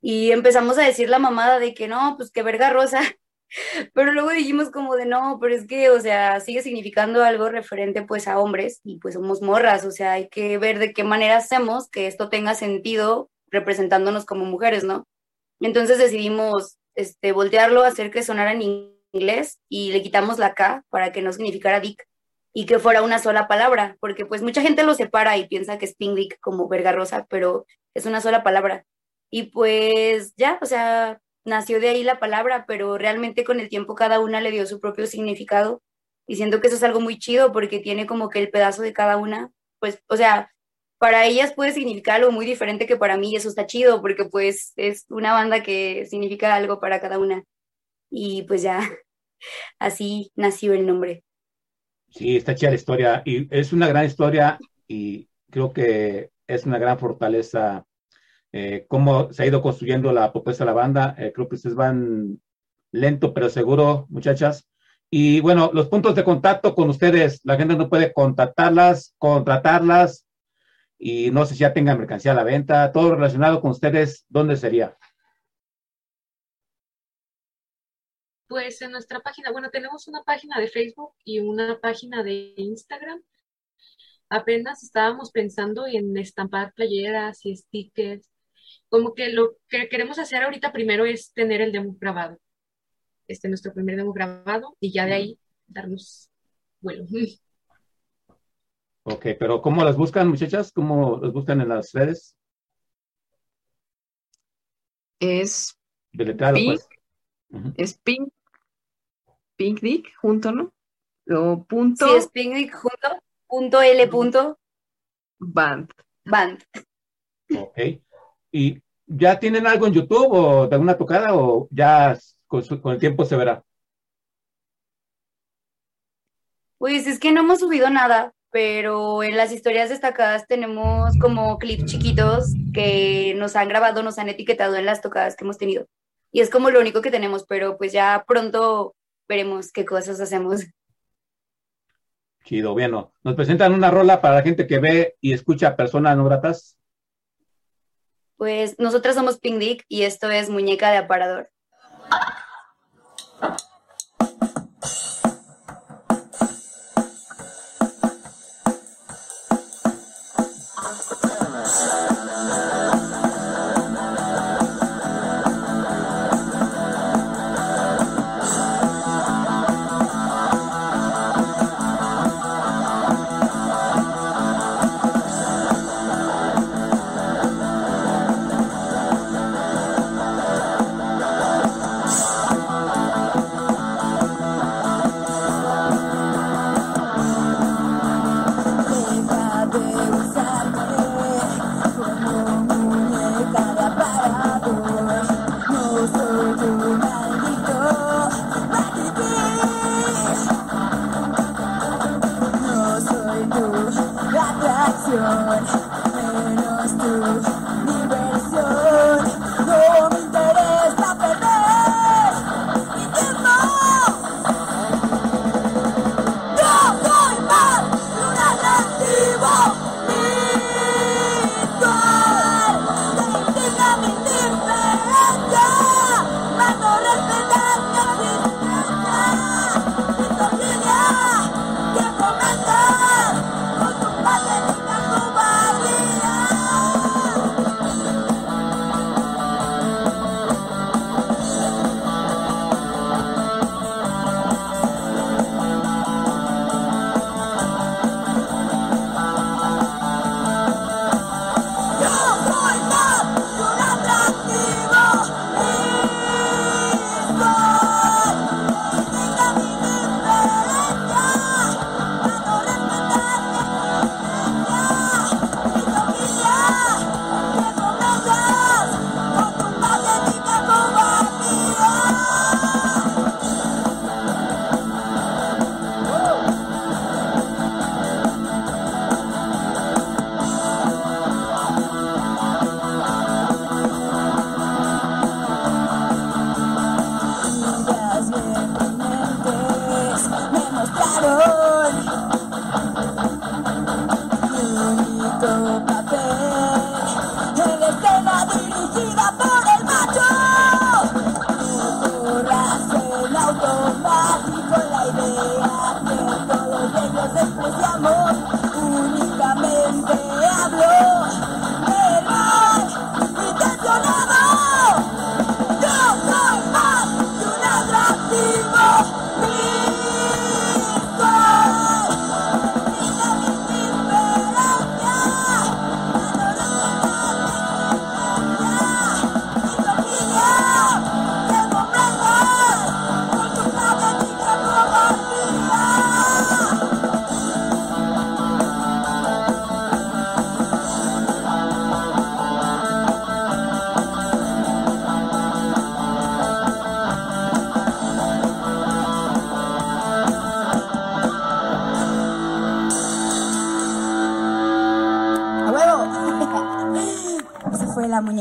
Y empezamos a decir la mamada de que no, pues que verga rosa. Pero luego dijimos como de no, pero es que, o sea, sigue significando algo referente pues a hombres y pues somos morras, o sea, hay que ver de qué manera hacemos que esto tenga sentido representándonos como mujeres, ¿no? Entonces decidimos este, voltearlo, hacer que sonara en inglés y le quitamos la K para que no significara dick y que fuera una sola palabra, porque pues mucha gente lo separa y piensa que es pink dick como verga rosa, pero es una sola palabra. Y pues ya, o sea, nació de ahí la palabra, pero realmente con el tiempo cada una le dio su propio significado y siento que eso es algo muy chido porque tiene como que el pedazo de cada una, pues, o sea, para ellas puede significar algo muy diferente que para mí y eso está chido porque pues es una banda que significa algo para cada una y pues ya así nació el nombre. Sí, está chida la historia y es una gran historia y creo que es una gran fortaleza eh, cómo se ha ido construyendo la propuesta de la banda. Eh, creo que ustedes van lento pero seguro, muchachas. Y bueno, los puntos de contacto con ustedes, la gente no puede contactarlas, contratarlas y no sé si ya tengan mercancía a la venta, todo relacionado con ustedes, ¿dónde sería? Pues en nuestra página, bueno, tenemos una página de Facebook y una página de Instagram. Apenas estábamos pensando en estampar playeras y stickers. Como que lo que queremos hacer ahorita primero es tener el demo grabado. Este es nuestro primer demo grabado y ya de ahí darnos vuelo. Ok, pero ¿cómo las buscan, muchachas? ¿Cómo las buscan en las redes? Es Deletrado, pues. Es Pink Pink Dick junto, ¿no? O punto. Sí, es Pink Dick junto, punto L punto. Band. Band. Ok. ¿Y ya tienen algo en YouTube o de alguna tocada o ya con, con el tiempo se verá? Pues es que no hemos subido nada, pero en las historias destacadas tenemos como clips chiquitos que nos han grabado, nos han etiquetado en las tocadas que hemos tenido. Y es como lo único que tenemos, pero pues ya pronto veremos qué cosas hacemos. Chido, bien. ¿Nos presentan una rola para la gente que ve y escucha personas no gratas? Pues nosotras somos Pink Dick y esto es Muñeca de Aparador.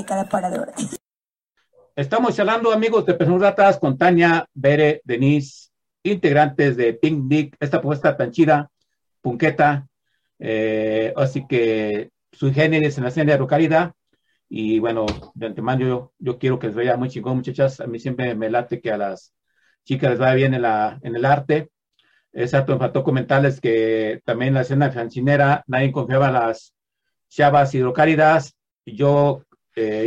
Cada parador. Estamos charlando, amigos de Personas Gratas, con Tania, Bere, Denise, integrantes de Pink Big, esta propuesta tan chida, punqueta, eh, así que sus géneros en la escena de localidad. Y bueno, de antemano yo, yo quiero que les vaya muy chingón, muchachas. A mí siempre me late que a las chicas les vaya bien en, la, en el arte. Exacto, me faltó comentarles que también en la escena fancinera nadie confiaba en las chavas hidrocálidas. Yo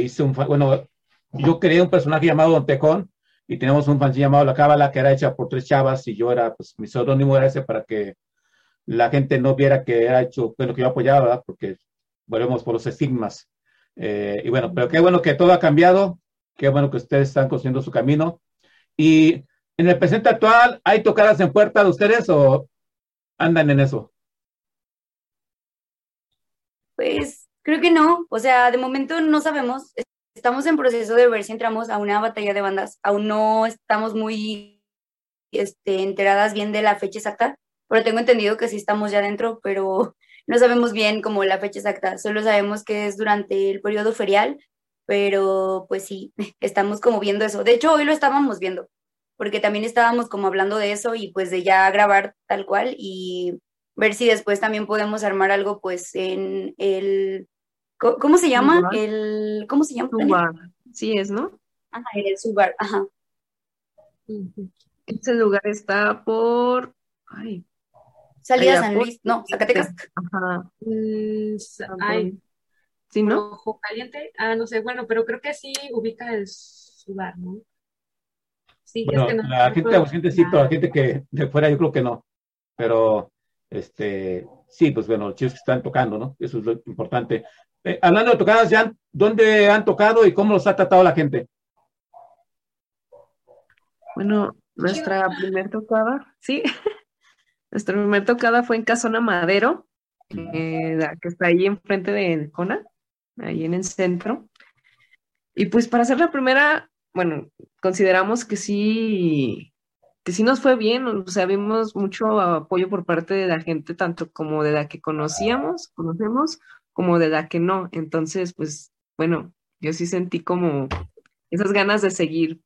hice un, bueno, yo creé un personaje llamado Don Tecón y tenemos un fanzine llamado La Cábala que era hecha por tres chavas y yo era, pues mi seudónimo era ese para que la gente no viera que era hecho, bueno, que yo apoyaba. Porque volvemos por los estigmas. Eh, y bueno, pero qué bueno que todo ha cambiado, qué bueno que ustedes están construyendo su camino. Y en el presente actual, ¿hay tocadas en puerta de ustedes o andan en eso? Pues creo que no, o sea, de momento no sabemos. Estamos en proceso de ver si entramos a una batalla de bandas. Aún no estamos muy este, enteradas bien de la fecha exacta, pero tengo entendido que sí estamos ya dentro, pero no sabemos bien como la fecha exacta. Solo sabemos que es durante el periodo ferial, pero pues sí, estamos como viendo eso. De hecho, hoy lo estábamos viendo, porque también estábamos como hablando de eso y pues de ya grabar tal cual y ver si después también podemos armar algo pues en el ¿Cómo se llama? El, ¿Cómo se llama? Subar. Sí es, ¿no? Ajá, el Subar, ajá. Ese lugar está por... Ay. Salida San Luis, no, Zacatecas. Ajá. Mm, ay, sí, ¿no? Ojo caliente. Ah, no sé, bueno, pero creo que sí ubica el Subar, ¿no? Sí, bueno, es que no, la no gente puedo- ausente sí, pero la gente que de fuera yo creo que no. Pero, este, sí, pues bueno, los chicos que están tocando, ¿no? Eso es lo importante. Eh, hablando de tocadas, ya, ¿dónde han tocado y cómo los ha tratado la gente? Bueno, nuestra primer tocada, sí, nuestra primer tocada fue en Casona Madero, eh, que está ahí enfrente de Cona, ahí en el centro. Y pues para hacer la primera, bueno, consideramos que sí, que sí nos fue bien, o sea, vimos mucho apoyo por parte de la gente, tanto como de la que conocíamos, conocemos, como de la que no. Entonces, pues, bueno, yo sí sentí como esas ganas de seguir.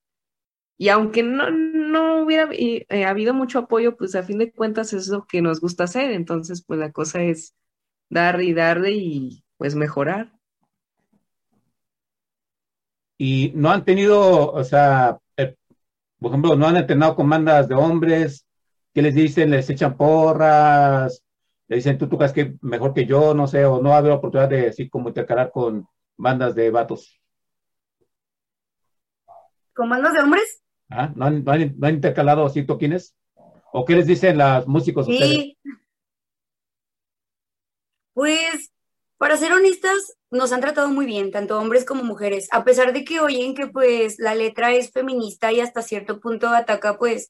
Y aunque no, no hubiera eh, habido mucho apoyo, pues a fin de cuentas es lo que nos gusta hacer. Entonces, pues la cosa es darle y darle y pues mejorar. Y no han tenido, o sea, por ejemplo, no han entrenado con bandas de hombres, ¿qué les dicen? ¿Les echan porras? ¿Le dicen tú tocas que mejor que yo? No sé, o no ha habido oportunidad de así como intercalar con bandas de vatos. ¿Con bandas de hombres? ¿Ah? ¿No, han, no han- no han intercalado así toquines? ¿O qué les dicen los músicos ustedes? Sí. Pues, para ser honestas, nos han tratado muy bien, tanto hombres como mujeres, a pesar de que oyen que pues la letra es feminista y hasta cierto punto ataca pues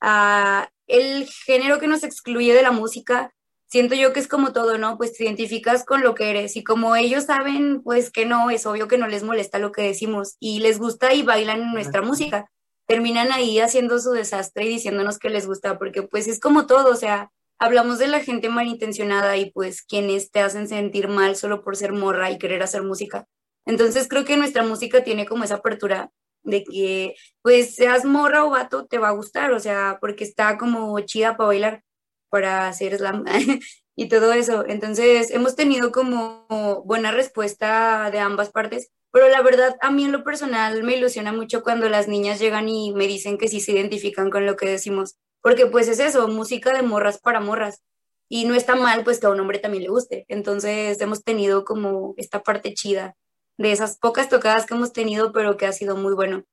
a el género que nos excluye de la música. Siento yo que es como todo, ¿no? Pues te identificas con lo que eres y como ellos saben, pues que no, es obvio que no les molesta lo que decimos y les gusta y bailan nuestra música. Terminan ahí haciendo su desastre y diciéndonos que les gusta, porque pues es como todo, o sea, hablamos de la gente malintencionada y pues quienes te hacen sentir mal solo por ser morra y querer hacer música. Entonces creo que nuestra música tiene como esa apertura de que pues seas morra o vato te va a gustar, o sea, porque está como chida para bailar, para hacer slam y todo eso. Entonces hemos tenido como buena respuesta de ambas partes, pero la verdad a mí en lo personal me ilusiona mucho cuando las niñas llegan y me dicen que sí se identifican con lo que decimos, porque pues es eso, música de morras para morras. Y no está mal pues que a un hombre también le guste. Entonces hemos tenido como esta parte chida de esas pocas tocadas que hemos tenido, pero que ha sido muy bueno.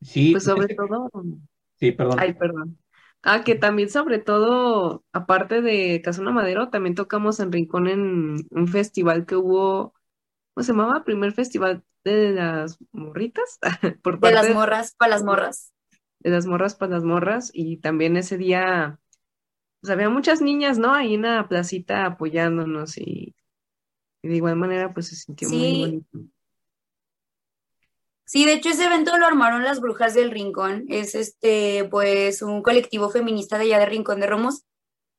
Sí, Pues sobre todo, sí, perdón. ay, perdón. Ah, que también sobre todo, aparte de Casona Madero, también tocamos en Rincón en un festival que hubo, ¿cómo se llamaba? Primer festival de las morritas, por De parte las morras para las morras. De las morras para las morras, y también ese día, pues había muchas niñas, ¿no? Ahí en la placita apoyándonos y, y de igual manera, pues se sintió muy bonito. Sí, de hecho ese evento lo armaron las Brujas del Rincón. Es este, pues, un colectivo feminista de allá de Rincón de Romos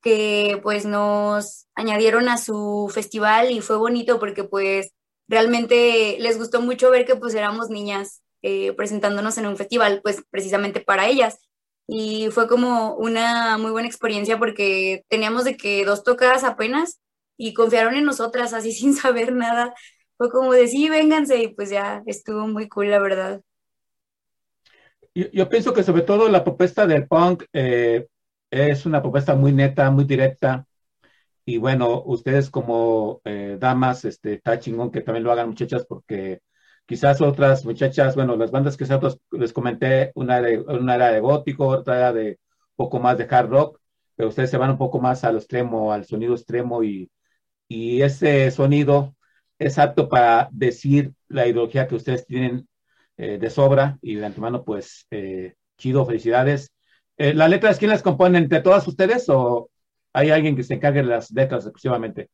que pues nos añadieron a su festival y fue bonito porque pues realmente les gustó mucho ver que pues éramos niñas eh, presentándonos en un festival, pues precisamente para ellas. Y fue como una muy buena experiencia porque teníamos de que dos tocadas apenas y confiaron en nosotras así sin saber nada. Fue como de sí, vénganse y pues ya estuvo muy cool, la verdad. Yo, pienso que sobre todo la propuesta del punk eh, es una propuesta muy neta, muy directa. Y bueno, ustedes como eh, damas, este, está chingón que también lo hagan muchachas porque quizás otras muchachas, bueno, las bandas que les comenté, una, una era de gótico, otra era de poco más de hard rock, pero ustedes se van un poco más al extremo, al sonido extremo y, y ese sonido es apto para decir la ideología que ustedes tienen eh, de sobra y de antemano, pues, eh, chido, felicidades. Eh, ¿Las letras quién las compone? ¿Entre todas ustedes o hay alguien que se encargue de las letras exclusivamente?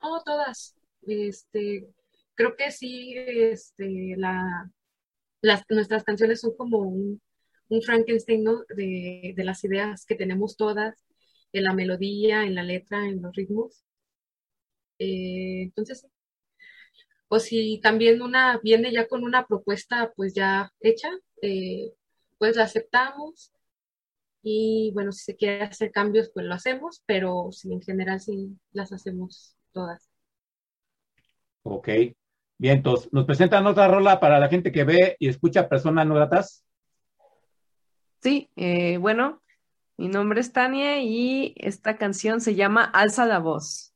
Oh, todas. Este, creo que sí, este, la, las, nuestras canciones son como un, Frankenstein, ¿no? De, de las ideas que tenemos todas, en la melodía, en la letra, en los ritmos. Eh, entonces, o si también una viene ya con una propuesta pues ya hecha, eh, pues la aceptamos y bueno, si se quiere hacer cambios pues lo hacemos, pero sí, en general sí las hacemos todas. Ok. Bien, entonces, ¿nos presentan otra rola para la gente que ve y escucha personas no gratas? Sí, eh, bueno, mi nombre es Tania y esta canción se llama Alza la voz.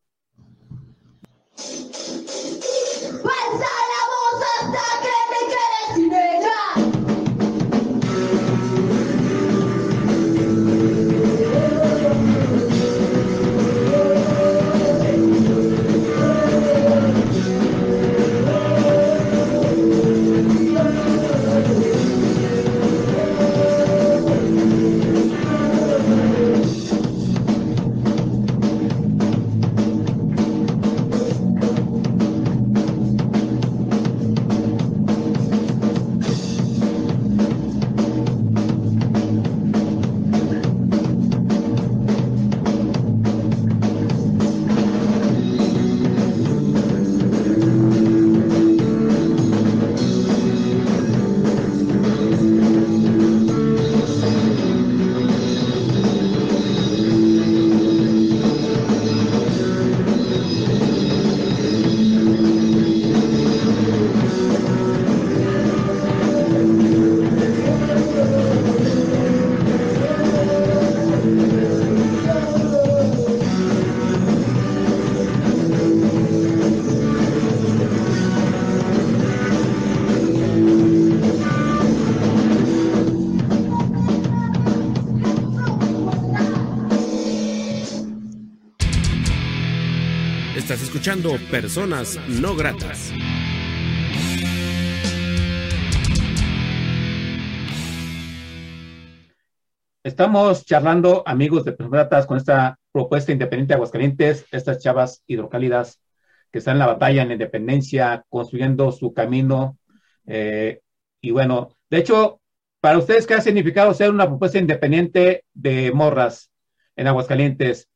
Escuchando Personas No Gratas. Estamos charlando, amigos de Personas Gratas, con esta propuesta independiente de Aguascalientes, estas chavas hidrocálidas que están en la batalla en la independencia, construyendo su camino. eh, y bueno, de hecho, para ustedes, ¿qué ha significado ser una propuesta independiente de morras en Aguascalientes?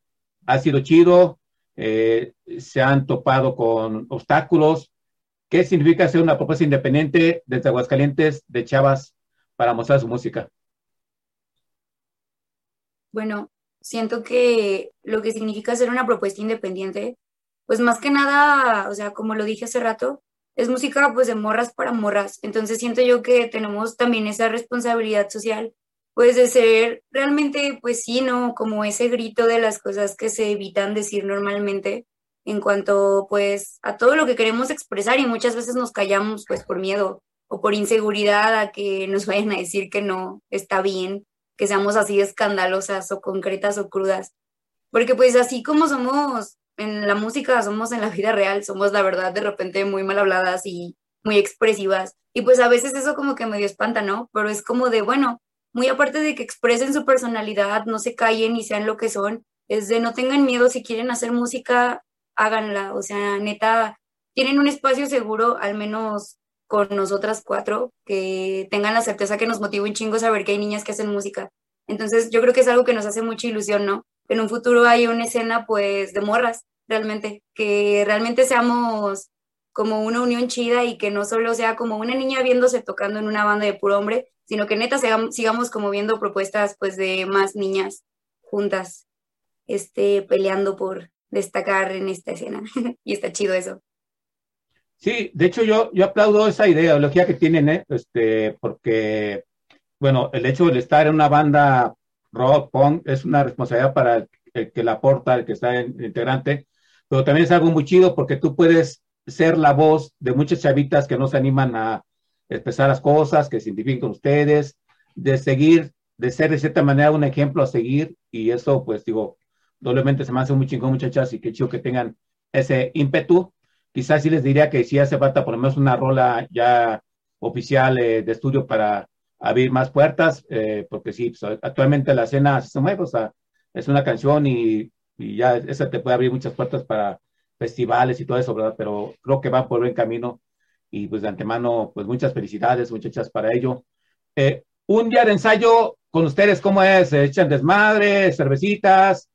¿Ha sido chido? Eh, ¿Se han topado con obstáculos? ¿Qué significa ser una propuesta independiente desde Aguascalientes de chavas para mostrar su música? Bueno, siento que lo que significa ser una propuesta independiente, pues más que nada, o sea, como lo dije hace rato, es música pues de morras para morras. Entonces siento yo que tenemos también esa responsabilidad social, pues de ser realmente, pues sí, ¿no? Como ese grito de las cosas que se evitan decir normalmente en cuanto pues a todo lo que queremos expresar y muchas veces nos callamos pues por miedo o por inseguridad a que nos vayan a decir que no está bien, que seamos así escandalosas o concretas o crudas. Porque pues así como somos en la música, somos en la vida real, somos la verdad de repente muy mal habladas y muy expresivas. Y pues a veces eso como que medio espanta, ¿no? Pero es como de, bueno, muy aparte de que expresen su personalidad, no se callen y sean lo que son, es de no tengan miedo, si quieren hacer música, háganla. O sea, neta, tienen un espacio seguro, al menos con nosotras cuatro, que tengan la certeza que nos motiva un chingo saber que hay niñas que hacen música. Entonces, yo creo que es algo que nos hace mucha ilusión, ¿no? En un futuro hay una escena, pues, de morras, realmente, que realmente seamos como una unión chida y que no solo sea como una niña viéndose tocando en una banda de puro hombre, sino que neta sigamos, como viendo propuestas pues de más niñas juntas, este, peleando por destacar en esta escena. y está chido eso. Sí, de hecho yo, yo aplaudo esa ideología que tienen, ¿eh? este, porque, bueno, el hecho de estar en una banda rock, punk, es una responsabilidad para el, el que la aporta, el que está en, el integrante, pero también es algo muy chido porque tú puedes ser la voz de muchas chavitas que no se animan a expresar las cosas, que se identifiquen con ustedes, de seguir, de ser de cierta manera un ejemplo a seguir, y eso, pues digo, doblemente se me hace muy chingón, muchachas, y qué chido que tengan ese ímpetu. Quizás sí les diría que sí hace falta por lo menos una rola ya oficial eh, de estudio para abrir más puertas, eh, porque sí, pues, actualmente la escena se mueve, o sea, es una canción y, y ya esa te puede abrir muchas puertas para festivales y todo eso, ¿verdad? Pero creo que va por buen camino y pues de antemano, pues muchas felicidades, muchachas, para ello. Eh, un día de ensayo con ustedes, ¿cómo es? ¿Se echan desmadre, cervecitas,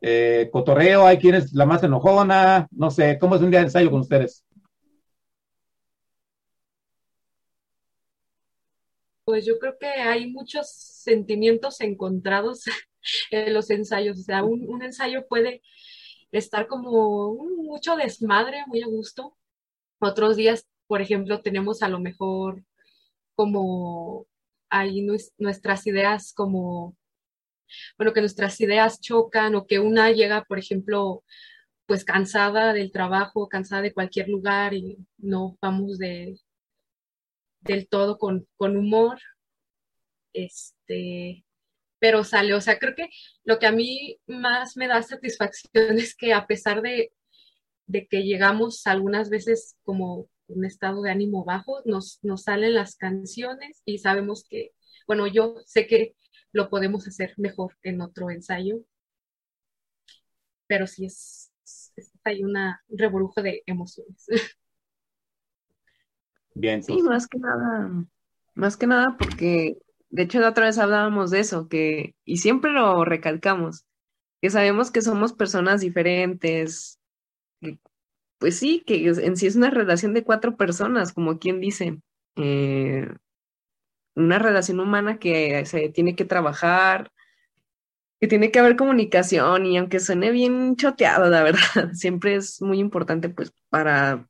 eh, cotorreo? ¿Hay quien es la más enojona? No sé, ¿cómo es un día de ensayo con ustedes? Pues yo creo que hay muchos sentimientos encontrados en los ensayos. O sea, un, un ensayo puede estar como mucho desmadre, muy a gusto. Otros días, por ejemplo, tenemos a lo mejor como ahí nues- nuestras ideas como, bueno, que nuestras ideas chocan o que una llega, por ejemplo, pues cansada del trabajo, cansada de cualquier lugar y no vamos de, del todo con, con humor. Este, pero sale, o sea, creo que lo que a mí más me da satisfacción es que a pesar de, de que llegamos algunas veces como un estado de ánimo bajo, nos, nos salen las canciones y sabemos que, bueno, yo sé que lo podemos hacer mejor en otro ensayo, pero sí es, es- hay una un reburujo de emociones. Bien, Sí, más que nada, más que nada porque, de hecho, la otra vez hablábamos de eso, que, y siempre lo recalcamos, que sabemos que somos personas diferentes, que, pues sí, que en sí es una relación de cuatro personas, como quien dice, eh, una relación humana que se tiene que trabajar, que tiene que haber comunicación, y aunque suene bien choteado, la verdad, siempre es muy importante, pues, para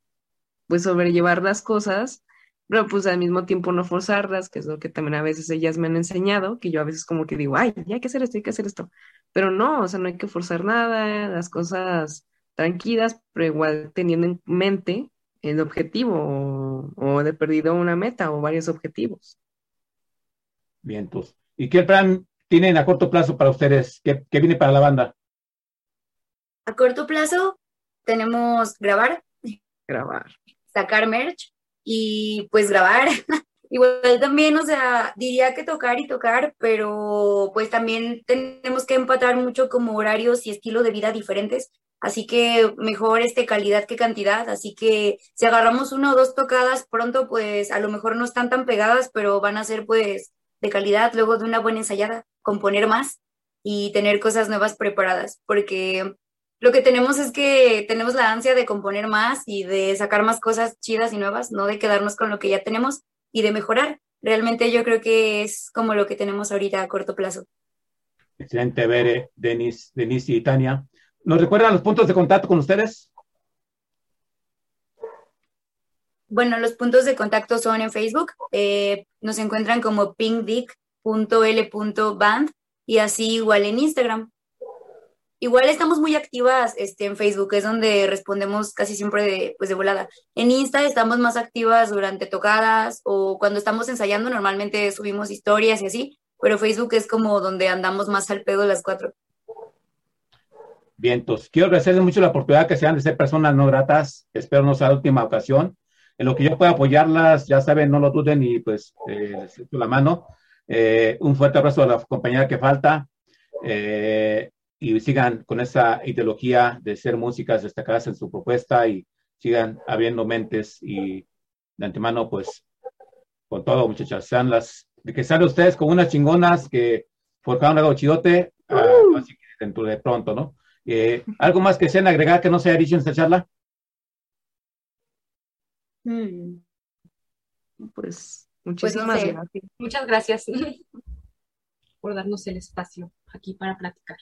pues sobrellevar las cosas, pero pues al mismo tiempo no forzarlas, que es lo que también a veces ellas me han enseñado, que yo a veces como que digo, ay, ya hay que hacer esto, hay que hacer esto, pero no, o sea, no hay que forzar nada, las cosas tranquilas, pero igual teniendo en mente el objetivo o, o de perdido una meta o varios objetivos. Bien, entonces. ¿Y qué plan tienen a corto plazo para ustedes? ¿Qué, qué viene para la banda? A corto plazo tenemos grabar, Grabar. sacar merch y pues grabar. Igual también, o sea, diría que tocar y tocar, pero pues también tenemos que empatar mucho como horarios y estilo de vida diferentes. Así que mejor este calidad que cantidad. Así que si agarramos una o dos tocadas pronto, pues a lo mejor no están tan pegadas, pero van a ser pues de calidad luego de una buena ensayada, componer más y tener cosas nuevas preparadas. Porque lo que tenemos es que tenemos la ansia de componer más y de sacar más cosas chidas y nuevas, no de quedarnos con lo que ya tenemos y de mejorar. Realmente yo creo que es como lo que tenemos ahorita a corto plazo. Excelente ver, eh, Denis, Denis y Tania. ¿Nos recuerdan los puntos de contacto con ustedes? Bueno, los puntos de contacto son en Facebook. eh, nos encuentran como pinkdick.l.band y así igual en Instagram. Igual estamos muy activas este, en Facebook, es donde respondemos casi siempre de, pues de volada. En Insta estamos más activas durante tocadas o cuando estamos ensayando, normalmente subimos historias y así, pero Facebook es como donde andamos más al pedo las cuatro. Bien, entonces, quiero agradecerles mucho la oportunidad que sean de ser personas no gratas. Espero no sea la última ocasión. En lo que yo pueda apoyarlas, ya saben, no lo duden y pues eh, les echo la mano. Eh, un fuerte abrazo a la compañera que falta eh, y sigan con esa ideología de ser músicas destacadas en su propuesta y sigan abriendo mentes y de antemano, pues, con todo, muchachas, sean las, que sean ustedes como unas chingonas que forjaron algo chidote, ah, así que dentro de pronto, ¿no? Eh, ¿Algo más que sean agregar que no se haya dicho en esta charla? Mm. Pues Pues muchísimas no sé. gracias. Muchas gracias por darnos el espacio aquí para platicar.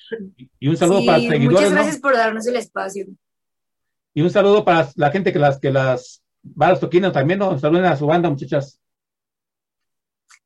Y un saludo Sí, para los seguidores, muchas ¿no? gracias por darnos el espacio. Y un saludo para la gente que las que las va a los toquinos también, ¿no? Saluden a su banda, muchachas.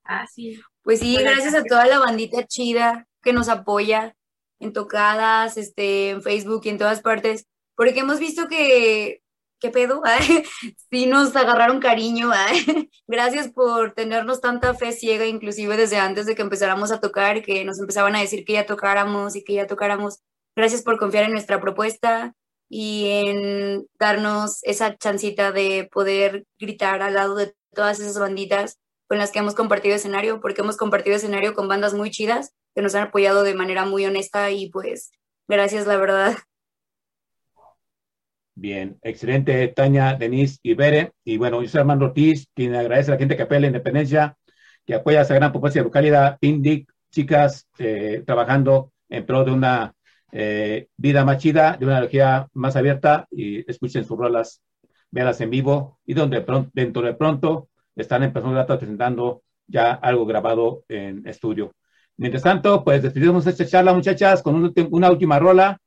Ah, sí. Pues sí, Buenas gracias a toda la bandita chida que nos apoya en tocadas, este, en Facebook y en todas partes, porque hemos visto que, ¿qué pedo? Ay, sí nos agarraron cariño. ay. Gracias por tenernos tanta fe ciega, inclusive desde antes de que empezáramos a tocar, que nos empezaban a decir que ya tocáramos y que ya tocáramos. Gracias por confiar en nuestra propuesta y en darnos esa chancita de poder gritar al lado de todas esas banditas con las que hemos compartido escenario, porque hemos compartido escenario con bandas muy chidas que nos han apoyado de manera muy honesta y pues gracias, la verdad. Bien, excelente, Tania, Denise y Bere. Y bueno, yo soy Armando Ortiz, quien agradece a la gente que apoya la independencia, que apoya esa gran propuesta de localidad, Indic, chicas eh, trabajando en pro de una eh, vida más chida, de una energía más abierta y escuchen sus rolas, véanlas en vivo y donde pronto, dentro de pronto están en Persona presentando ya algo grabado en estudio. Mientras tanto, pues despedimos esta charla, muchachas, con un una última rola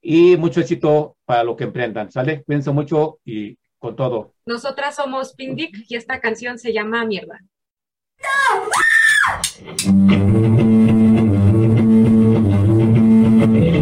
y mucho éxito para lo que emprendan, ¿sale? Cuídense mucho y con todo. Nosotras somos Pindic y esta canción se llama Mierda. Esto